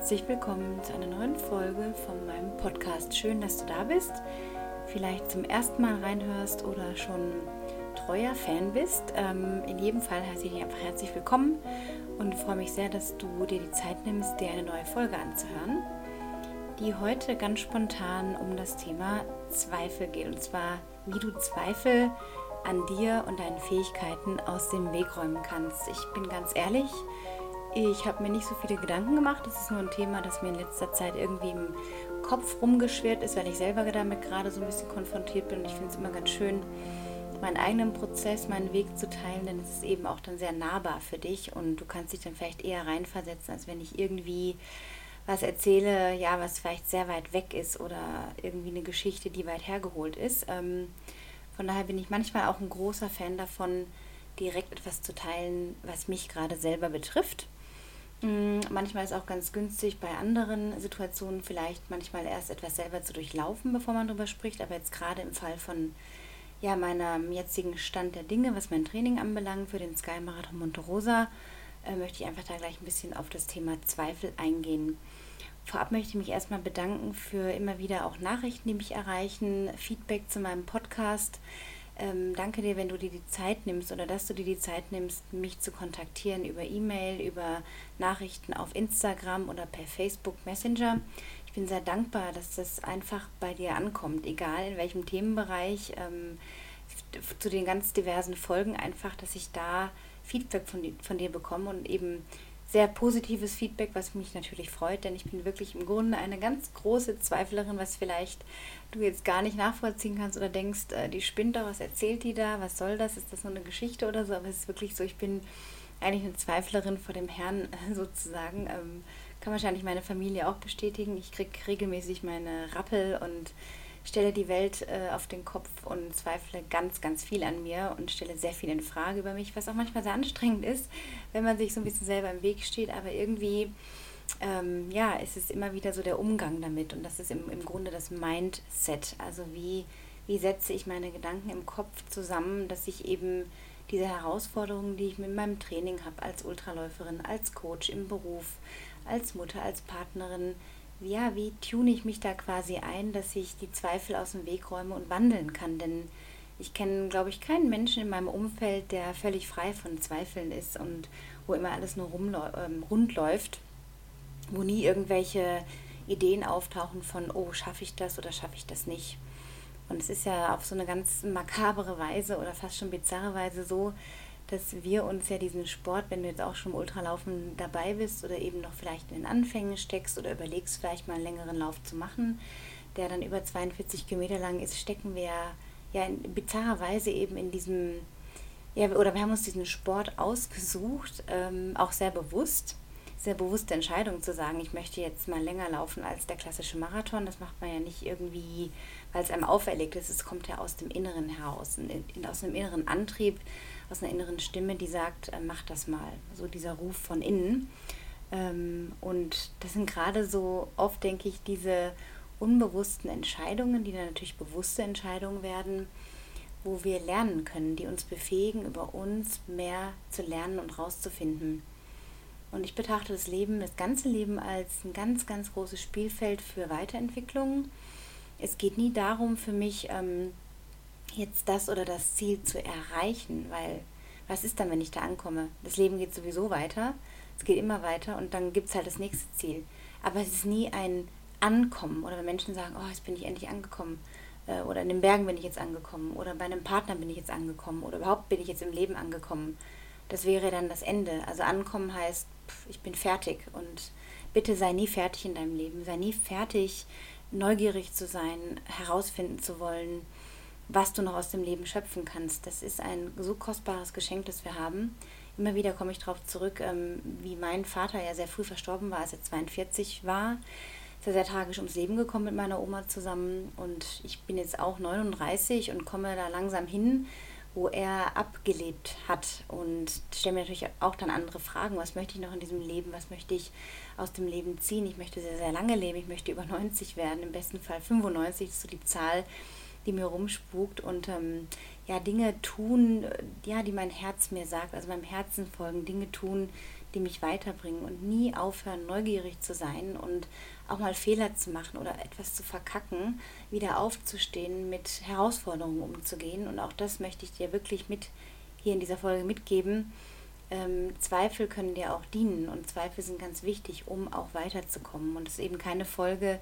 herzlich willkommen zu einer neuen Folge von meinem Podcast. Schön, dass du da bist. Vielleicht zum ersten Mal reinhörst oder schon treuer Fan bist. Ähm, in jedem Fall heiße ich dich einfach herzlich willkommen und freue mich sehr, dass du dir die Zeit nimmst, dir eine neue Folge anzuhören, die heute ganz spontan um das Thema Zweifel geht. Und zwar, wie du Zweifel an dir und deinen Fähigkeiten aus dem Weg räumen kannst. Ich bin ganz ehrlich, ich habe mir nicht so viele Gedanken gemacht. Das ist nur ein Thema, das mir in letzter Zeit irgendwie im Kopf rumgeschwert ist, weil ich selber damit gerade so ein bisschen konfrontiert bin. Und ich finde es immer ganz schön, meinen eigenen Prozess, meinen Weg zu teilen, denn es ist eben auch dann sehr nahbar für dich und du kannst dich dann vielleicht eher reinversetzen, als wenn ich irgendwie was erzähle, ja, was vielleicht sehr weit weg ist oder irgendwie eine Geschichte, die weit hergeholt ist. Ähm, von daher bin ich manchmal auch ein großer Fan davon, direkt etwas zu teilen, was mich gerade selber betrifft. Mm, manchmal ist auch ganz günstig bei anderen Situationen vielleicht manchmal erst etwas selber zu durchlaufen, bevor man darüber spricht. Aber jetzt gerade im Fall von ja, meinem jetzigen Stand der Dinge, was mein Training anbelangt für den Sky Marathon Monte Rosa, äh, möchte ich einfach da gleich ein bisschen auf das Thema Zweifel eingehen. Vorab möchte ich mich erstmal bedanken für immer wieder auch Nachrichten, die mich erreichen, Feedback zu meinem Podcast. Ähm, danke dir, wenn du dir die Zeit nimmst oder dass du dir die Zeit nimmst, mich zu kontaktieren über E-Mail, über Nachrichten auf Instagram oder per Facebook Messenger. Ich bin sehr dankbar, dass das einfach bei dir ankommt, egal in welchem Themenbereich, ähm, zu den ganz diversen Folgen, einfach, dass ich da Feedback von, von dir bekomme und eben sehr positives Feedback, was mich natürlich freut, denn ich bin wirklich im Grunde eine ganz große Zweiflerin, was vielleicht du jetzt gar nicht nachvollziehen kannst oder denkst, äh, die spinnt da, was erzählt die da, was soll das, ist das nur eine Geschichte oder so, aber es ist wirklich so, ich bin eigentlich eine Zweiflerin vor dem Herrn sozusagen. Ähm, kann wahrscheinlich meine Familie auch bestätigen. Ich kriege regelmäßig meine Rappel und stelle die Welt äh, auf den Kopf und zweifle ganz, ganz viel an mir und stelle sehr viel in Frage über mich, was auch manchmal sehr anstrengend ist, wenn man sich so ein bisschen selber im Weg steht. Aber irgendwie, ähm, ja, ist es immer wieder so der Umgang damit und das ist im, im Grunde das Mindset. Also wie, wie setze ich meine Gedanken im Kopf zusammen, dass ich eben diese Herausforderungen, die ich mit meinem Training habe, als Ultraläuferin, als Coach im Beruf, als Mutter, als Partnerin, ja, wie tune ich mich da quasi ein, dass ich die Zweifel aus dem Weg räume und wandeln kann? Denn ich kenne, glaube ich, keinen Menschen in meinem Umfeld, der völlig frei von Zweifeln ist und wo immer alles nur ähm, rund läuft, wo nie irgendwelche Ideen auftauchen von, oh, schaffe ich das oder schaffe ich das nicht. Und es ist ja auf so eine ganz makabere Weise oder fast schon bizarre Weise so, dass wir uns ja diesen Sport, wenn du jetzt auch schon im Ultralaufen dabei bist oder eben noch vielleicht in den Anfängen steckst oder überlegst, vielleicht mal einen längeren Lauf zu machen, der dann über 42 Kilometer lang ist, stecken wir ja in bizarrer Weise eben in diesem, ja, oder wir haben uns diesen Sport ausgesucht, ähm, auch sehr bewusst, sehr bewusste Entscheidung zu sagen, ich möchte jetzt mal länger laufen als der klassische Marathon. Das macht man ja nicht irgendwie, weil es einem auferlegt ist. Es kommt ja aus dem Inneren heraus, in, in, aus einem inneren Antrieb, aus einer inneren Stimme, die sagt, äh, mach das mal. So dieser Ruf von innen. Ähm, und das sind gerade so oft, denke ich, diese unbewussten Entscheidungen, die dann natürlich bewusste Entscheidungen werden, wo wir lernen können, die uns befähigen, über uns mehr zu lernen und rauszufinden. Und ich betrachte das Leben, das ganze Leben als ein ganz, ganz großes Spielfeld für Weiterentwicklung. Es geht nie darum für mich, ähm, jetzt das oder das Ziel zu erreichen, weil was ist dann, wenn ich da ankomme? Das Leben geht sowieso weiter, es geht immer weiter und dann gibt es halt das nächste Ziel. Aber es ist nie ein Ankommen oder wenn Menschen sagen, oh, jetzt bin ich endlich angekommen äh, oder in den Bergen bin ich jetzt angekommen oder bei einem Partner bin ich jetzt angekommen oder überhaupt bin ich jetzt im Leben angekommen. Das wäre dann das Ende. Also ankommen heißt, pff, ich bin fertig und bitte sei nie fertig in deinem Leben, sei nie fertig, neugierig zu sein, herausfinden zu wollen, was du noch aus dem Leben schöpfen kannst. Das ist ein so kostbares Geschenk, das wir haben. Immer wieder komme ich darauf zurück, ähm, wie mein Vater ja sehr früh verstorben war, als er 42 war. Ist er sehr tragisch ums Leben gekommen mit meiner Oma zusammen. Und ich bin jetzt auch 39 und komme da langsam hin, wo er abgelebt hat. Und stelle mir natürlich auch dann andere Fragen. Was möchte ich noch in diesem Leben? Was möchte ich aus dem Leben ziehen? Ich möchte sehr, sehr lange leben. Ich möchte über 90 werden. Im besten Fall 95 ist so die Zahl, die mir rumspukt und ähm, ja, Dinge tun, ja, die mein Herz mir sagt, also meinem Herzen folgen, Dinge tun, die mich weiterbringen und nie aufhören, neugierig zu sein und auch mal Fehler zu machen oder etwas zu verkacken, wieder aufzustehen, mit Herausforderungen umzugehen. Und auch das möchte ich dir wirklich mit hier in dieser Folge mitgeben. Ähm, Zweifel können dir auch dienen und Zweifel sind ganz wichtig, um auch weiterzukommen. Und es ist eben keine Folge,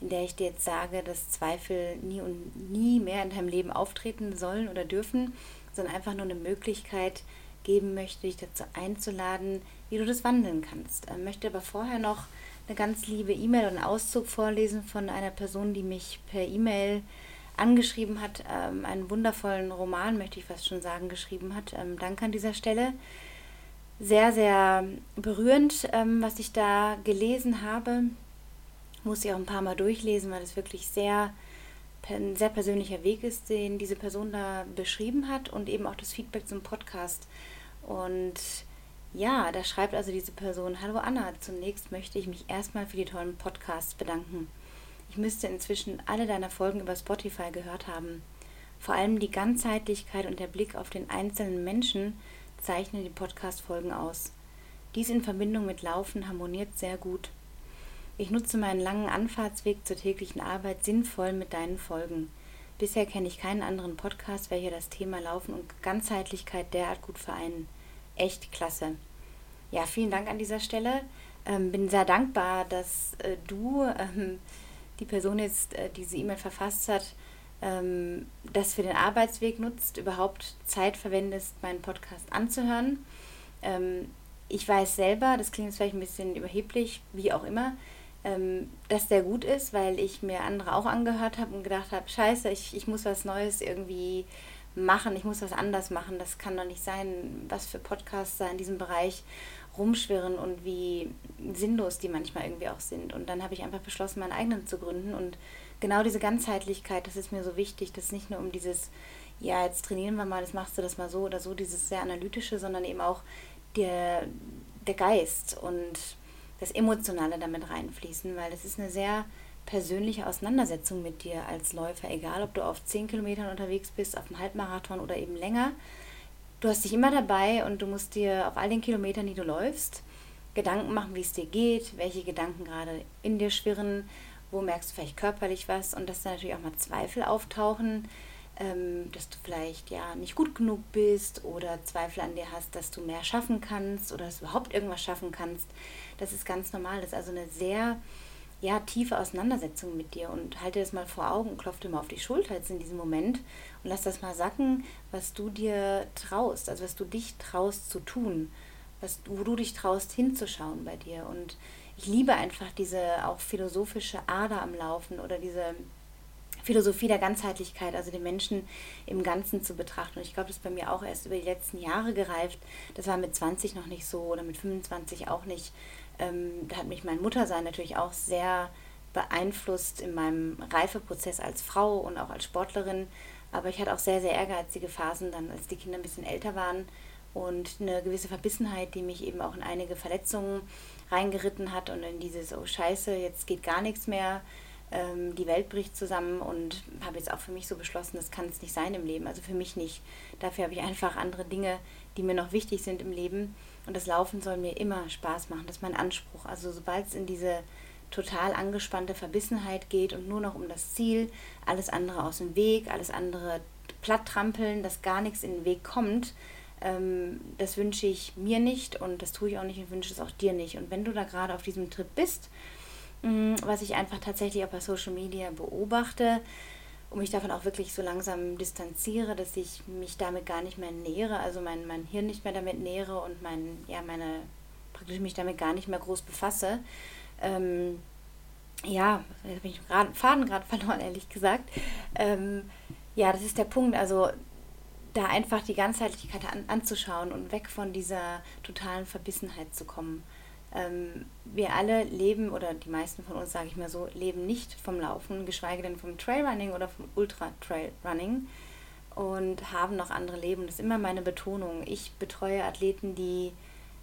in der ich dir jetzt sage, dass Zweifel nie und nie mehr in deinem Leben auftreten sollen oder dürfen, sondern einfach nur eine Möglichkeit geben möchte, dich dazu einzuladen, wie du das wandeln kannst. Ich ähm, möchte aber vorher noch eine ganz liebe E-Mail und einen Auszug vorlesen von einer Person, die mich per E-Mail angeschrieben hat, ähm, einen wundervollen Roman, möchte ich fast schon sagen, geschrieben hat. Ähm, danke an dieser Stelle. Sehr, sehr berührend, ähm, was ich da gelesen habe. Muss ich auch ein paar Mal durchlesen, weil es wirklich sehr ein sehr persönlicher Weg ist, den diese Person da beschrieben hat und eben auch das Feedback zum Podcast. Und ja, da schreibt also diese Person, hallo Anna, zunächst möchte ich mich erstmal für die tollen Podcasts bedanken. Ich müsste inzwischen alle deiner Folgen über Spotify gehört haben. Vor allem die Ganzheitlichkeit und der Blick auf den einzelnen Menschen zeichnen die Podcast-Folgen aus. Dies in Verbindung mit Laufen harmoniert sehr gut. Ich nutze meinen langen Anfahrtsweg zur täglichen Arbeit sinnvoll mit deinen Folgen. Bisher kenne ich keinen anderen Podcast, welcher das Thema Laufen und Ganzheitlichkeit derart gut vereinen. Echt klasse. Ja, vielen Dank an dieser Stelle. Ähm, bin sehr dankbar, dass äh, du, ähm, die Person jetzt äh, diese E-Mail verfasst hat, ähm, das für den Arbeitsweg nutzt, überhaupt Zeit verwendest, meinen Podcast anzuhören. Ähm, ich weiß selber, das klingt jetzt vielleicht ein bisschen überheblich, wie auch immer, ähm, dass der gut ist, weil ich mir andere auch angehört habe und gedacht habe, scheiße, ich, ich muss was Neues irgendwie machen, ich muss was anders machen. Das kann doch nicht sein, was für Podcasts da in diesem Bereich rumschwirren und wie sinnlos die manchmal irgendwie auch sind. Und dann habe ich einfach beschlossen, meinen eigenen zu gründen. Und genau diese Ganzheitlichkeit, das ist mir so wichtig, dass nicht nur um dieses, ja, jetzt trainieren wir mal, das machst du das mal so oder so, dieses sehr analytische, sondern eben auch der, der Geist und das Emotionale damit reinfließen, weil das ist eine sehr persönliche Auseinandersetzung mit dir als Läufer, egal ob du auf 10 Kilometern unterwegs bist, auf einem Halbmarathon oder eben länger. Du hast dich immer dabei und du musst dir auf all den Kilometern, die du läufst, Gedanken machen, wie es dir geht, welche Gedanken gerade in dir schwirren, wo merkst du vielleicht körperlich was und dass da natürlich auch mal Zweifel auftauchen, ähm, dass du vielleicht ja nicht gut genug bist oder Zweifel an dir hast, dass du mehr schaffen kannst oder dass du überhaupt irgendwas schaffen kannst. Das ist ganz normal. Das ist also eine sehr ja, tiefe Auseinandersetzung mit dir und halte das mal vor Augen und klopf dir mal auf die Schulter jetzt in diesem Moment und lass das mal sacken, was du dir traust, also was du dich traust zu tun, was, wo du dich traust hinzuschauen bei dir. Und ich liebe einfach diese auch philosophische Ader am Laufen oder diese Philosophie der Ganzheitlichkeit, also den Menschen im Ganzen zu betrachten. Und ich glaube, das ist bei mir auch erst über die letzten Jahre gereift. Das war mit 20 noch nicht so oder mit 25 auch nicht. Ähm, da hat mich mein Muttersein natürlich auch sehr beeinflusst in meinem Reifeprozess als Frau und auch als Sportlerin. Aber ich hatte auch sehr, sehr ehrgeizige Phasen dann, als die Kinder ein bisschen älter waren und eine gewisse Verbissenheit, die mich eben auch in einige Verletzungen reingeritten hat und in dieses, oh scheiße, jetzt geht gar nichts mehr, ähm, die Welt bricht zusammen und habe jetzt auch für mich so beschlossen, das kann es nicht sein im Leben, also für mich nicht. Dafür habe ich einfach andere Dinge, die mir noch wichtig sind im Leben und das Laufen soll mir immer Spaß machen. Das ist mein Anspruch. Also sobald es in diese total angespannte Verbissenheit geht und nur noch um das Ziel, alles andere aus dem Weg, alles andere platt trampeln, dass gar nichts in den Weg kommt, ähm, das wünsche ich mir nicht und das tue ich auch nicht und wünsche es auch dir nicht. Und wenn du da gerade auf diesem Trip bist, mh, mm, was ich einfach tatsächlich auch bei Social Media beobachte, und mich davon auch wirklich so langsam distanziere, dass ich mich damit gar nicht mehr nähere, also mein, mein Hirn nicht mehr damit nähere und mein, ja, meine, praktisch mich damit gar nicht mehr groß befasse. Ähm, ja, jetzt bin ich gerade Faden gerade verloren, ehrlich gesagt. Ähm, ja, das ist der Punkt. Also da einfach die Ganzheitlichkeit an, anzuschauen und weg von dieser totalen Verbissenheit zu kommen ähm, wir alle leben, oder die meisten von uns, sage ich mal so, leben nicht vom Laufen, geschweige denn vom Trailrunning oder vom Ultra-Trailrunning und haben noch andere Leben. Das ist immer meine Betonung. Ich betreue Athleten, die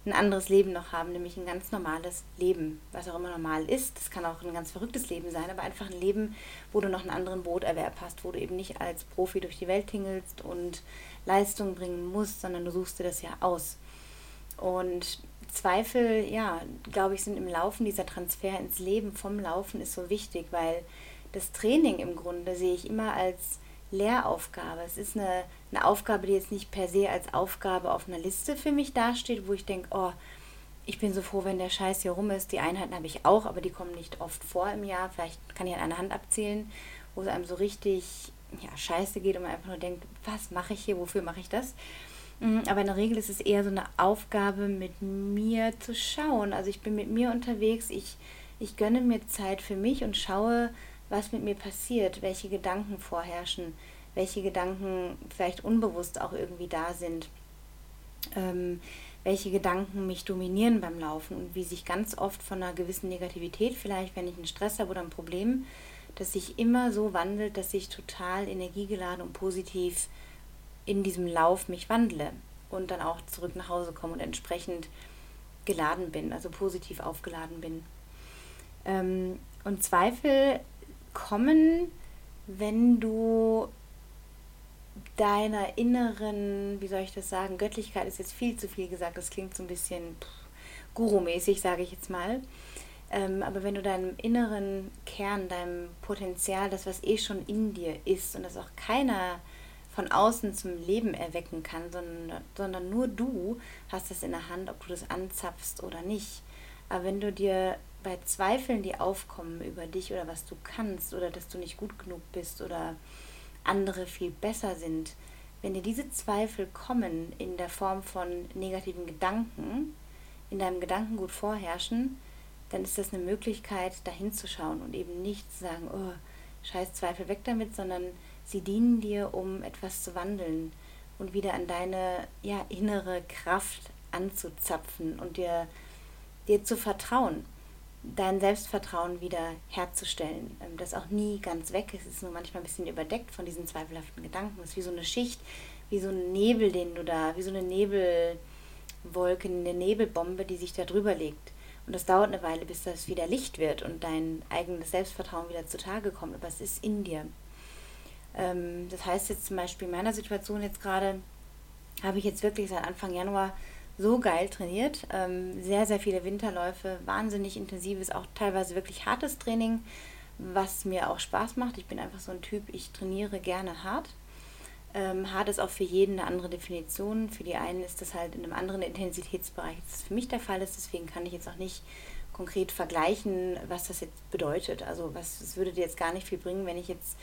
ein anderes Leben noch haben, nämlich ein ganz normales Leben, was auch immer normal ist. Das kann auch ein ganz verrücktes Leben sein, aber einfach ein Leben, wo du noch einen anderen Broterwerb hast, wo du eben nicht als Profi durch die Welt tingelst und Leistung bringen musst, sondern du suchst dir das ja aus. Und Zweifel, ja, glaube ich, sind im Laufen, dieser Transfer ins Leben vom Laufen ist so wichtig, weil das Training im Grunde sehe ich immer als Lehraufgabe. Es ist eine, eine Aufgabe, die jetzt nicht per se als Aufgabe auf einer Liste für mich dasteht, wo ich denke, oh, ich bin so froh, wenn der Scheiß hier rum ist. Die Einheiten habe ich auch, aber die kommen nicht oft vor im Jahr. Vielleicht kann ich an einer Hand abzählen, wo es einem so richtig ja, scheiße geht und man einfach nur denkt, was mache ich hier, wofür mache ich das? Mm, aber in der Regel ist es eher so eine Aufgabe, mit mir zu schauen. Also ich bin mit mir unterwegs, ich, ich gönne mir Zeit für mich und schaue, was mit mir passiert, welche Gedanken vorherrschen, welche Gedanken vielleicht unbewusst auch irgendwie da sind, ähm, welche Gedanken mich dominieren beim Laufen und wie sich ganz oft von einer gewissen Negativität, vielleicht wenn ich einen Stress habe oder ein Problem, dass sich immer so wandelt, dass ich total energiegeladen und positiv in diesem Lauf mich wandle und dann auch zurück nach Hause komme und entsprechend geladen bin, also positiv aufgeladen bin. Ähm, und Zweifel kommen, wenn du deiner inneren, wie soll ich das sagen, Göttlichkeit ist jetzt viel zu viel gesagt, das klingt so ein bisschen Guru-mäßig, sage ich jetzt mal. Ähm, aber wenn du deinem inneren Kern, deinem Potenzial, das, was eh schon in dir ist und das auch keiner von außen zum Leben erwecken kann, sondern, sondern nur du hast das in der Hand, ob du das anzapfst oder nicht. Aber wenn du dir bei Zweifeln, die aufkommen über dich oder was du kannst oder dass du nicht gut genug bist oder andere viel besser sind, wenn dir diese Zweifel kommen in der Form von negativen Gedanken, in deinem Gedankengut vorherrschen, dann ist das eine Möglichkeit, da hinzuschauen und eben nicht zu sagen, oh, scheiß Zweifel weg damit, sondern Sie dienen dir, um etwas zu wandeln und wieder an deine ja, innere Kraft anzuzapfen und dir, dir zu vertrauen, dein Selbstvertrauen wieder herzustellen, ähm, das auch nie ganz weg ist. Es ist nur manchmal ein bisschen überdeckt von diesen zweifelhaften Gedanken. Es ist wie so eine Schicht, wie so ein Nebel, den du da, wie so eine Nebelwolke, eine Nebelbombe, die sich da drüber legt. Und das dauert eine Weile, bis das wieder Licht wird und dein eigenes Selbstvertrauen wieder zutage kommt. Aber es ist in dir. Ähm, das heißt jetzt zum Beispiel in meiner Situation jetzt gerade, habe ich jetzt wirklich seit Anfang Januar so geil trainiert. Ähm, sehr, sehr viele Winterläufe, wahnsinnig intensives, auch teilweise wirklich hartes Training, was mir auch Spaß macht. Ich bin einfach so ein Typ, ich trainiere gerne hart. Ähm, hart ist auch für jeden eine andere Definition. Für die einen ist das halt in einem anderen Intensitätsbereich, das für mich der Fall ist. Deswegen kann ich jetzt auch nicht konkret vergleichen, was das jetzt bedeutet. Also es würde dir jetzt gar nicht viel bringen, wenn ich jetzt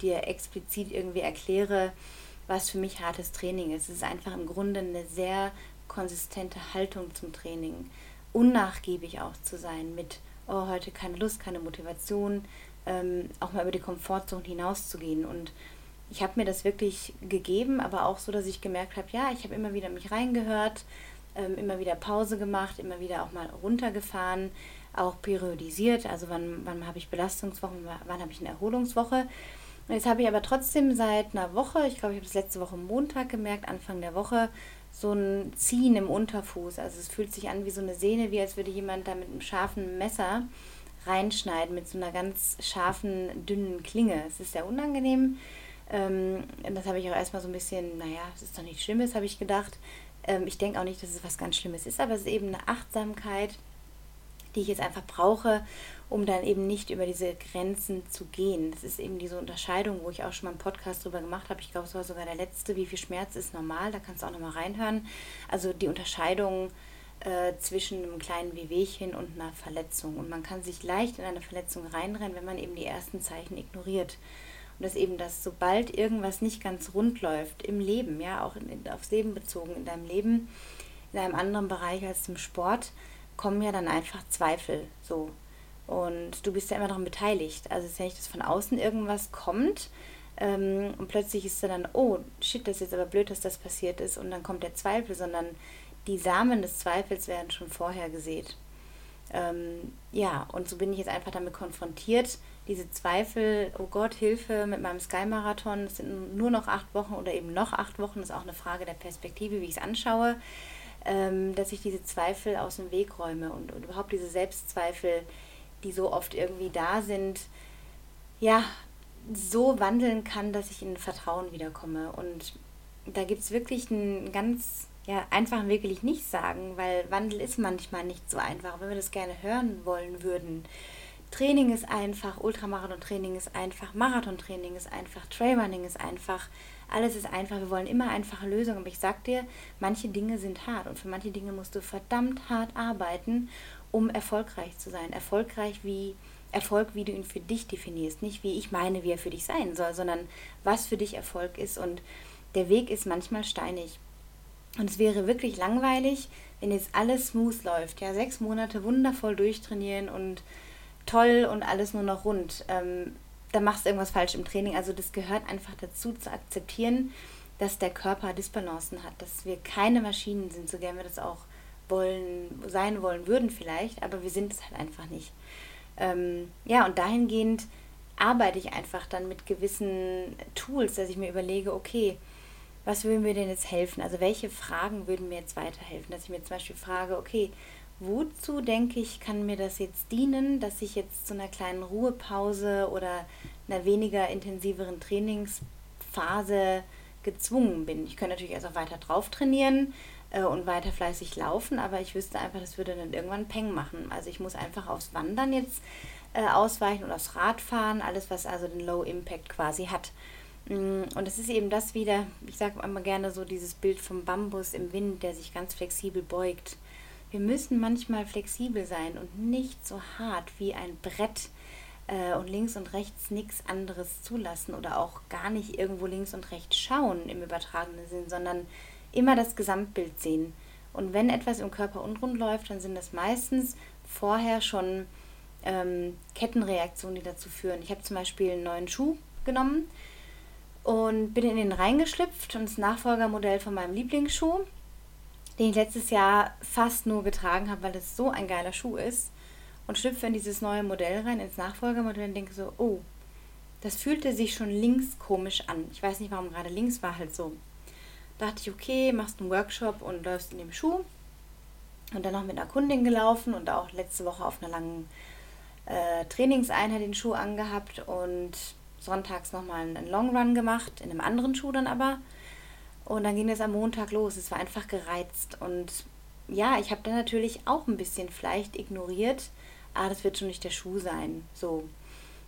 dir explizit irgendwie erkläre, was für mich hartes Training ist. Es ist einfach im Grunde eine sehr konsistente Haltung zum Training. Unnachgiebig auch zu sein mit, oh, heute keine Lust, keine Motivation, ähm, auch mal über die Komfortzone hinauszugehen. Und ich habe mir das wirklich gegeben, aber auch so, dass ich gemerkt habe, ja, ich habe immer wieder mich reingehört, ähm, immer wieder Pause gemacht, immer wieder auch mal runtergefahren, auch periodisiert. Also wann, wann habe ich Belastungswochen, wann habe ich eine Erholungswoche. Und jetzt habe ich aber trotzdem seit einer Woche, ich glaube, ich habe das letzte Woche Montag gemerkt, Anfang der Woche, so ein Ziehen im Unterfuß. Also es fühlt sich an wie so eine Sehne, wie als würde jemand da mit einem scharfen Messer reinschneiden, mit so einer ganz scharfen, dünnen Klinge. Es ist sehr unangenehm. Ähm, das habe ich auch erstmal so ein bisschen, naja, es ist doch nichts Schlimmes, habe ich gedacht. Ähm, ich denke auch nicht, dass es was ganz Schlimmes ist, aber es ist eben eine Achtsamkeit, die ich jetzt einfach brauche, um dann eben nicht über diese Grenzen zu gehen. Das ist eben diese Unterscheidung, wo ich auch schon mal einen Podcast drüber gemacht habe. Ich glaube, es war sogar der letzte, wie viel Schmerz ist normal, da kannst du auch nochmal reinhören. Also die Unterscheidung äh, zwischen einem kleinen Wehwehchen und einer Verletzung. Und man kann sich leicht in eine Verletzung reinrennen, wenn man eben die ersten Zeichen ignoriert. Und das eben, dass sobald irgendwas nicht ganz rund läuft im Leben, ja, auch in, aufs Leben bezogen, in deinem Leben, in einem anderen Bereich als im Sport, kommen ja dann einfach Zweifel so. Und du bist ja immer daran beteiligt. Also es ist ja nicht, dass von außen irgendwas kommt ähm, und plötzlich ist dann, oh, shit, das ist jetzt aber blöd, dass das passiert ist und dann kommt der Zweifel, sondern die Samen des Zweifels werden schon vorher gesät. Ähm, ja, und so bin ich jetzt einfach damit konfrontiert, diese Zweifel, oh Gott, Hilfe mit meinem Sky-Marathon, es sind nur noch acht Wochen oder eben noch acht Wochen, ist auch eine Frage der Perspektive, wie ich es anschaue ähm, dass ich diese Zweifel aus dem Weg räume und, und überhaupt diese Selbstzweifel, die so oft irgendwie da sind, ja, so wandeln kann, dass ich in Vertrauen wiederkomme. Und da gibt es wirklich einen ganz ja, einfach wirklich nicht sagen, weil Wandel ist manchmal nicht so einfach, wenn wir das gerne hören wollen würden. Training ist einfach, Ultramarathon-Training ist einfach, Marathon-Training ist einfach, Trailrunning ist einfach, alles ist einfach. Wir wollen immer einfache Lösungen. Aber ich sag dir, manche Dinge sind hart und für manche Dinge musst du verdammt hart arbeiten, um erfolgreich zu sein. Erfolgreich wie Erfolg, wie du ihn für dich definierst. Nicht wie ich meine, wie er für dich sein soll, sondern was für dich Erfolg ist. Und der Weg ist manchmal steinig. Und es wäre wirklich langweilig, wenn jetzt alles smooth läuft. Ja, sechs Monate wundervoll durchtrainieren und toll und alles nur noch rund. Ähm, da machst du irgendwas falsch im Training. Also das gehört einfach dazu zu akzeptieren, dass der Körper Disbalancen hat, dass wir keine Maschinen sind, so gern wir das auch wollen, sein wollen würden vielleicht, aber wir sind es halt einfach nicht. Ähm, ja, und dahingehend arbeite ich einfach dann mit gewissen Tools, dass ich mir überlege, okay, was würden mir denn jetzt helfen? Also welche Fragen würden mir jetzt weiterhelfen? Dass ich mir zum Beispiel frage, okay, wozu denke ich, kann mir das jetzt dienen, dass ich jetzt zu einer kleinen Ruhepause oder einer weniger intensiveren Trainingsphase gezwungen bin. Ich könnte natürlich auch weiter drauf trainieren äh, und weiter fleißig laufen, aber ich wüsste einfach, das würde dann irgendwann Peng machen. Also ich muss einfach aufs Wandern jetzt äh, ausweichen und aufs Radfahren, alles was also den Low Impact quasi hat. Mm, und es ist eben das wieder, ich sage immer gerne so dieses Bild vom Bambus im Wind, der sich ganz flexibel beugt. Wir müssen manchmal flexibel sein und nicht so hart wie ein Brett äh, und links und rechts nichts anderes zulassen oder auch gar nicht irgendwo links und rechts schauen im übertragenen Sinn, sondern immer das Gesamtbild sehen. Und wenn etwas im Körper unrund läuft, dann sind das meistens vorher schon ähm, Kettenreaktionen, die dazu führen. Ich habe zum Beispiel einen neuen Schuh genommen und bin in den reingeschlüpft und das Nachfolgermodell von meinem Lieblingsschuh den ich letztes Jahr fast nur getragen habe, weil es so ein geiler Schuh ist. Und schlüpfe in dieses neue Modell rein, ins Nachfolgermodell und denke so, oh, das fühlte sich schon links komisch an. Ich weiß nicht, warum gerade links war halt so. Da dachte ich, okay, machst einen Workshop und läufst in dem Schuh. Und dann noch mit einer Kundin gelaufen und auch letzte Woche auf einer langen äh, Trainingseinheit den Schuh angehabt und sonntags nochmal einen Long Run gemacht, in einem anderen Schuh dann aber. Und dann ging es am Montag los. Es war einfach gereizt. Und ja, ich habe dann natürlich auch ein bisschen vielleicht ignoriert, ah, das wird schon nicht der Schuh sein. So.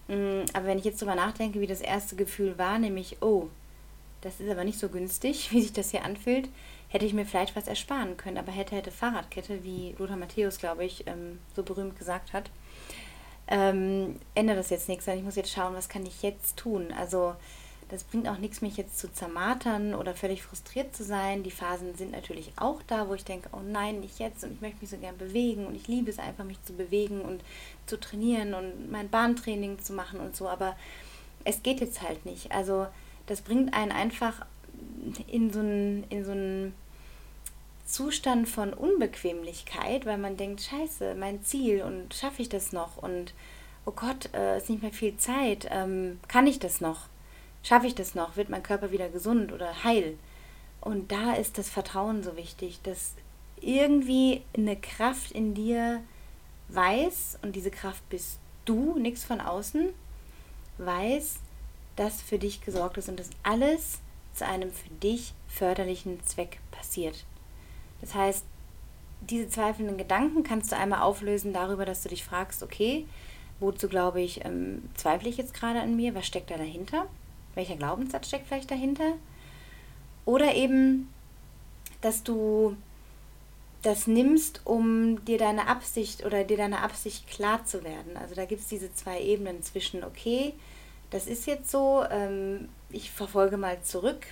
Mm, aber wenn ich jetzt drüber nachdenke, wie das erste Gefühl war, nämlich, oh, das ist aber nicht so günstig, wie sich das hier anfühlt, hätte ich mir vielleicht was ersparen können. Aber hätte, hätte Fahrradkette, wie Lothar Matthäus, glaube ich, ähm, so berühmt gesagt hat, ähm, ändert das jetzt nichts. Ich muss jetzt schauen, was kann ich jetzt tun. Also das bringt auch nichts, mich jetzt zu zermatern oder völlig frustriert zu sein. Die Phasen sind natürlich auch da, wo ich denke, oh nein, nicht jetzt und ich möchte mich so gern bewegen und ich liebe es einfach, mich zu bewegen und zu trainieren und mein Bahntraining zu machen und so. Aber es geht jetzt halt nicht. Also das bringt einen einfach in so einen, in so einen Zustand von Unbequemlichkeit, weil man denkt, scheiße, mein Ziel und schaffe ich das noch und oh Gott, äh, ist nicht mehr viel Zeit, ähm, kann ich das noch? Schaffe ich das noch? Wird mein Körper wieder gesund oder heil? Und da ist das Vertrauen so wichtig, dass irgendwie eine Kraft in dir weiß, und diese Kraft bist du, nichts von außen, weiß, dass für dich gesorgt ist und dass alles zu einem für dich förderlichen Zweck passiert. Das heißt, diese zweifelnden Gedanken kannst du einmal auflösen darüber, dass du dich fragst, okay, wozu glaube ich, ähm, zweifle ich jetzt gerade an mir, was steckt da dahinter? Welcher Glaubenssatz steckt vielleicht dahinter. Oder eben, dass du das nimmst, um dir deine Absicht oder dir deine Absicht klar zu werden. Also da gibt es diese zwei Ebenen zwischen, okay, das ist jetzt so, ähm, ich verfolge mal zurück,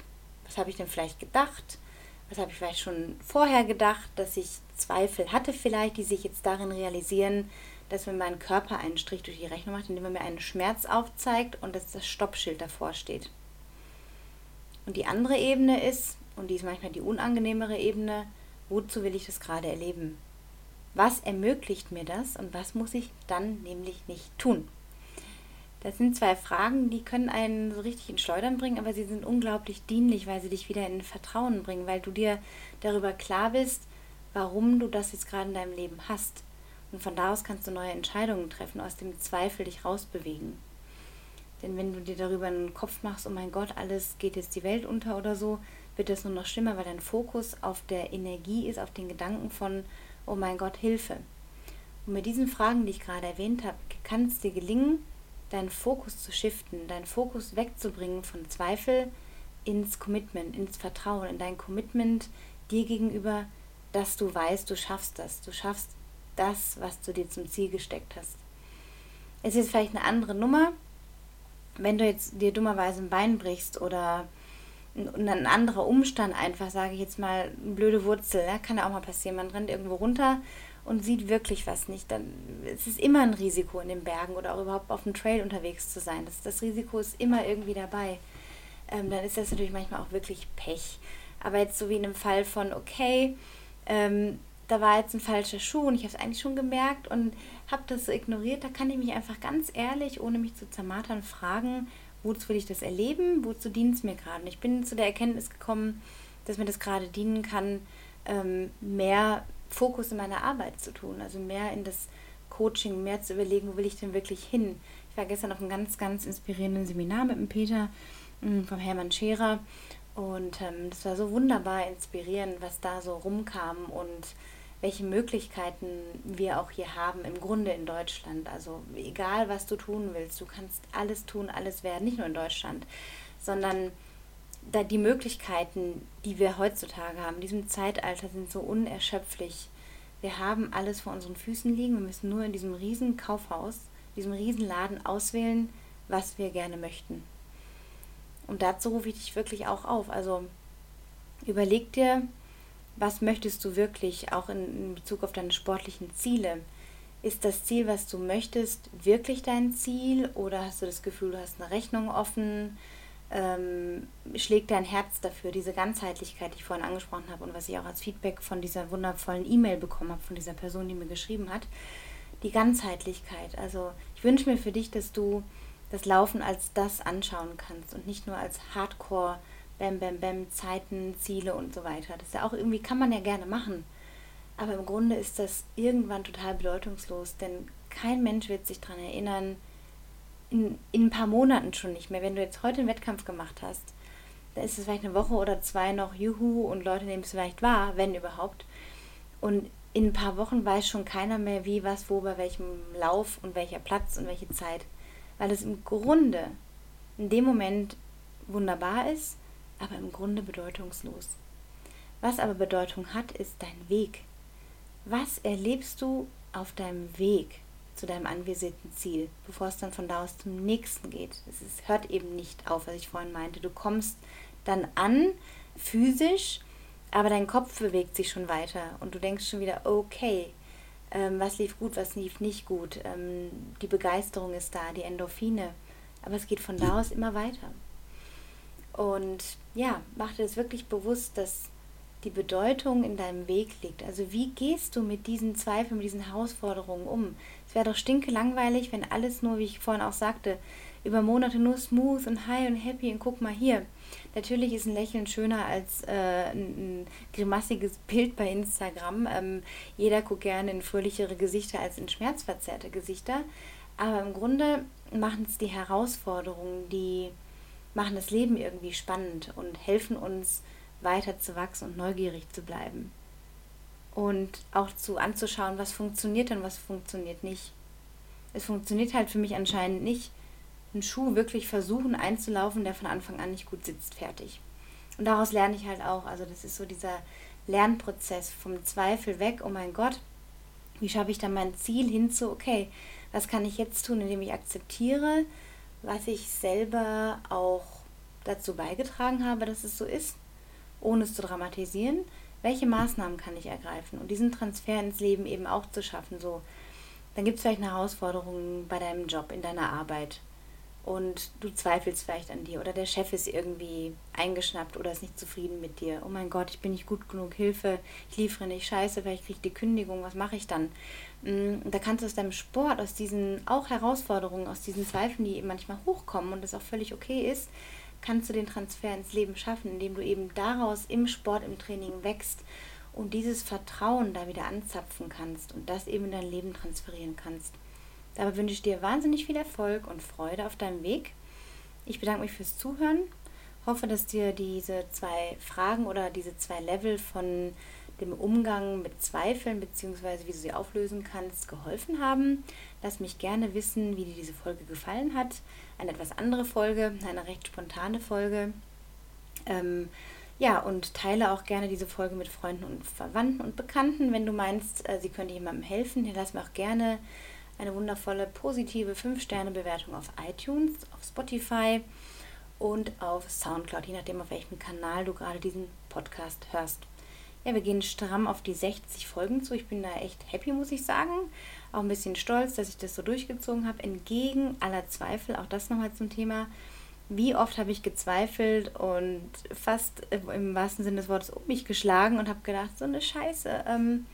was habe ich denn vielleicht gedacht, was habe ich vielleicht schon vorher gedacht, dass ich Zweifel hatte vielleicht, die sich jetzt darin realisieren, dass mir mein Körper einen Strich durch die Rechnung macht, indem er mir einen Schmerz aufzeigt und dass das Stoppschild davor steht. Und die andere Ebene ist, und die ist manchmal die unangenehmere Ebene, wozu will ich das gerade erleben? Was ermöglicht mir das und was muss ich dann nämlich nicht tun? Das sind zwei Fragen, die können einen so richtig in Schleudern bringen, aber sie sind unglaublich dienlich, weil sie dich wieder in Vertrauen bringen, weil du dir darüber klar bist, warum du das jetzt gerade in deinem Leben hast. Und von da aus kannst du neue Entscheidungen treffen, aus dem Zweifel dich rausbewegen. Denn wenn du dir darüber einen Kopf machst, oh mein Gott, alles geht jetzt die Welt unter oder so, wird das nur noch schlimmer, weil dein Fokus auf der Energie ist, auf den Gedanken von, oh mein Gott, Hilfe. Und mit diesen Fragen, die ich gerade erwähnt habe, kann es dir gelingen, deinen Fokus zu shiften, deinen Fokus wegzubringen von Zweifel ins Commitment, ins Vertrauen, in dein Commitment dir gegenüber, dass du weißt, du schaffst das, du schaffst das, was du dir zum Ziel gesteckt hast. Es ist vielleicht eine andere Nummer, wenn du jetzt dir dummerweise ein Bein brichst oder ein anderer Umstand einfach, sage ich jetzt mal, eine blöde Wurzel, ja, kann ja auch mal passieren. Man rennt irgendwo runter und sieht wirklich was nicht. Dann es ist immer ein Risiko in den Bergen oder auch überhaupt auf dem Trail unterwegs zu sein. Das, das Risiko ist immer irgendwie dabei. Ähm, dann ist das natürlich manchmal auch wirklich Pech. Aber jetzt so wie in einem Fall von, okay, ähm, da war jetzt ein falscher Schuh und ich habe es eigentlich schon gemerkt und habe das so ignoriert. Da kann ich mich einfach ganz ehrlich, ohne mich zu zermatern, fragen, wozu will ich das erleben, wozu dient es mir gerade. Und ich bin zu der Erkenntnis gekommen, dass mir das gerade dienen kann, ähm, mehr Fokus in meiner Arbeit zu tun, also mehr in das Coaching, mehr zu überlegen, wo will ich denn wirklich hin. Ich war gestern auf einem ganz, ganz inspirierenden Seminar mit dem Peter mm, vom Hermann Scherer und ähm, das war so wunderbar inspirierend, was da so rumkam und welche Möglichkeiten wir auch hier haben, im Grunde in Deutschland. Also egal, was du tun willst, du kannst alles tun, alles werden, nicht nur in Deutschland, sondern da die Möglichkeiten, die wir heutzutage haben, in diesem Zeitalter sind so unerschöpflich. Wir haben alles vor unseren Füßen liegen, wir müssen nur in diesem riesen Kaufhaus, diesem riesen Laden auswählen, was wir gerne möchten. Und dazu rufe ich dich wirklich auch auf. Also überleg dir, was möchtest du wirklich, auch in, Bezug auf deine sportlichen Ziele. Ist das Ziel, was du möchtest, wirklich dein Ziel oder hast du das Gefühl, du hast eine Rechnung offen? Ähm, schlägt dein Herz dafür, diese Ganzheitlichkeit, die ich vorhin angesprochen habe und was ich auch als Feedback von dieser wundervollen E-Mail bekommen habe, von dieser Person, die mir geschrieben hat, die Ganzheitlichkeit. Also ich wünsche mir für dich, dass du das Laufen als das anschauen kannst und nicht nur als Hardcore- Bam, Bam, Bam, Zeiten, Ziele und so weiter. Das ist ja auch irgendwie, kann man ja gerne machen. Aber im Grunde ist das irgendwann total bedeutungslos, denn kein Mensch wird sich daran erinnern, in, in ein paar Monaten schon nicht mehr. Wenn du jetzt heute einen Wettkampf gemacht hast, dann ist es vielleicht eine Woche oder zwei noch Juhu und Leute nehmen es vielleicht wahr, wenn überhaupt. Und in ein paar Wochen weiß schon keiner mehr, wie, was, wo, bei welchem Lauf und welcher Platz und welche Zeit. Weil es im Grunde in dem Moment wunderbar ist, aber im Grunde bedeutungslos. Was aber Bedeutung hat, ist dein Weg. Was erlebst du auf deinem Weg zu deinem anvisierten Ziel, bevor es dann von da aus zum nächsten geht? Es ist, hört eben nicht auf, was ich vorhin meinte. Du kommst dann an, physisch, aber dein Kopf bewegt sich schon weiter und du denkst schon wieder, okay, ähm, was lief gut, was lief nicht gut, ähm, die Begeisterung ist da, die Endorphine, aber es geht von da aus immer weiter. Und ja, mach dir das wirklich bewusst, dass die Bedeutung in deinem Weg liegt. Also wie gehst du mit diesen Zweifeln, mit diesen Herausforderungen um? Es wäre doch stinke langweilig, wenn alles nur, wie ich vorhin auch sagte, über Monate nur smooth und high und happy und guck mal hier. Natürlich ist ein Lächeln schöner als äh, ein, ein grimassiges Bild bei Instagram. Ähm, jeder guckt gerne in fröhlichere Gesichter als in schmerzverzerrte Gesichter. Aber im Grunde machen es die Herausforderungen, die machen das Leben irgendwie spannend und helfen uns weiter zu wachsen und neugierig zu bleiben. Und auch zu anzuschauen, was funktioniert und was funktioniert nicht. Es funktioniert halt für mich anscheinend nicht, einen Schuh wirklich versuchen einzulaufen, der von Anfang an nicht gut sitzt, fertig. Und daraus lerne ich halt auch. Also das ist so dieser Lernprozess vom Zweifel weg, oh mein Gott, wie schaffe ich dann mein Ziel hinzu, okay, was kann ich jetzt tun, indem ich akzeptiere, was ich selber auch dazu beigetragen habe, dass es so ist, ohne es zu dramatisieren. Welche Maßnahmen kann ich ergreifen? Und diesen Transfer ins Leben eben auch zu schaffen. So, dann gibt es vielleicht eine Herausforderung bei deinem Job, in deiner Arbeit. Und du zweifelst vielleicht an dir. Oder der Chef ist irgendwie eingeschnappt oder ist nicht zufrieden mit dir. Oh mein Gott, ich bin nicht gut genug, Hilfe, ich liefere nicht, scheiße, vielleicht kriege ich die Kündigung, was mache ich dann? Mm, da kannst du aus deinem Sport, aus diesen auch Herausforderungen, aus diesen Zweifeln, die eben manchmal hochkommen und das auch völlig okay ist, kannst du den Transfer ins Leben schaffen, indem du eben daraus im Sport, im Training wächst und dieses Vertrauen da wieder anzapfen kannst und das eben in dein Leben transferieren kannst. Dabei wünsche ich dir wahnsinnig viel Erfolg und Freude auf deinem Weg. Ich bedanke mich fürs Zuhören Hoffe, dass dir diese zwei Fragen oder diese zwei Level von dem Umgang mit Zweifeln bzw. wie du sie auflösen kannst, geholfen haben. Lass mich gerne wissen, wie dir diese Folge gefallen hat. Eine etwas andere Folge, eine recht spontane Folge. Ähm, ja, und teile auch gerne diese Folge mit Freunden und Verwandten und Bekannten. Wenn du meinst, äh, sie könnte jemandem helfen, dann lass mir auch gerne eine wundervolle positive 5-Sterne-Bewertung auf iTunes, auf Spotify und auf Soundcloud, je nachdem, auf welchem Kanal du gerade diesen Podcast hörst. Ja, wir gehen stramm auf die 60 Folgen zu. Ich bin da echt happy, muss ich sagen. Auch ein bisschen stolz, dass ich das so durchgezogen habe. Entgegen aller Zweifel, auch das nochmal zum Thema. Wie oft habe ich gezweifelt und fast im wahrsten Sinne des Wortes um mich geschlagen und habe gedacht, so eine Scheiße. Ähm,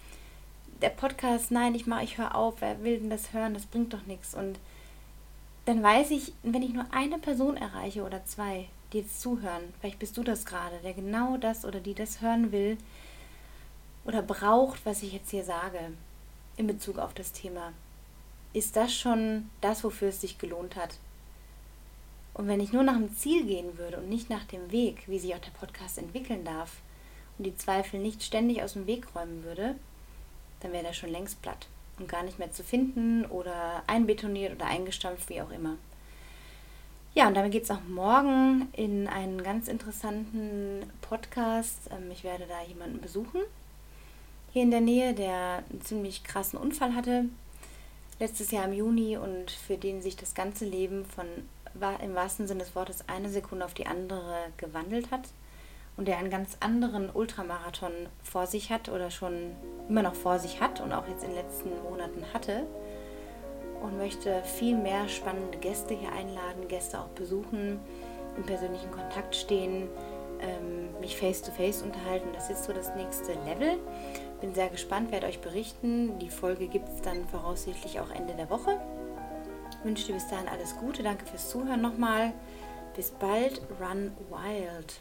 der Podcast, nein, ich mache, ich höre auf. Wer will denn das hören? Das bringt doch nichts. Und dann weiß ich, wenn ich nur eine Person erreiche oder zwei, die jetzt zuhören, vielleicht bist du das gerade, der genau das oder die das hören will, oder braucht, was ich jetzt hier sage, in Bezug auf das Thema, ist das schon das, wofür es sich gelohnt hat. Und wenn ich nur nach dem Ziel gehen würde und nicht nach dem Weg, wie sich auch der Podcast entwickeln darf, und die Zweifel nicht ständig aus dem Weg räumen würde, dann wäre der schon längst platt und gar nicht mehr zu finden oder einbetoniert oder eingestampft, wie auch immer. Ja, und damit geht es auch morgen in einen ganz interessanten Podcast. Ähm, ich werde da jemanden besuchen, hier in der Nähe, der einen ziemlich krassen Unfall hatte letztes Jahr im Juni und für den sich das ganze Leben von im wahrsten Sinne des Wortes eine Sekunde auf die andere gewandelt hat und der einen ganz anderen Ultramarathon vor sich hat oder schon immer noch vor sich hat und auch jetzt in den letzten Monaten hatte und möchte viel mehr spannende Gäste hier einladen, Gäste auch besuchen, im persönlichen Kontakt stehen, ähm, mich face to face unterhalten. Das ist so das nächste Level. Bin sehr gespannt, werde euch berichten. Die Folge gibt es dann voraussichtlich auch Ende der Woche. Ich wünsche dir bis dahin alles Gute. Danke fürs Zuhören nochmal. Bis bald. Run wild.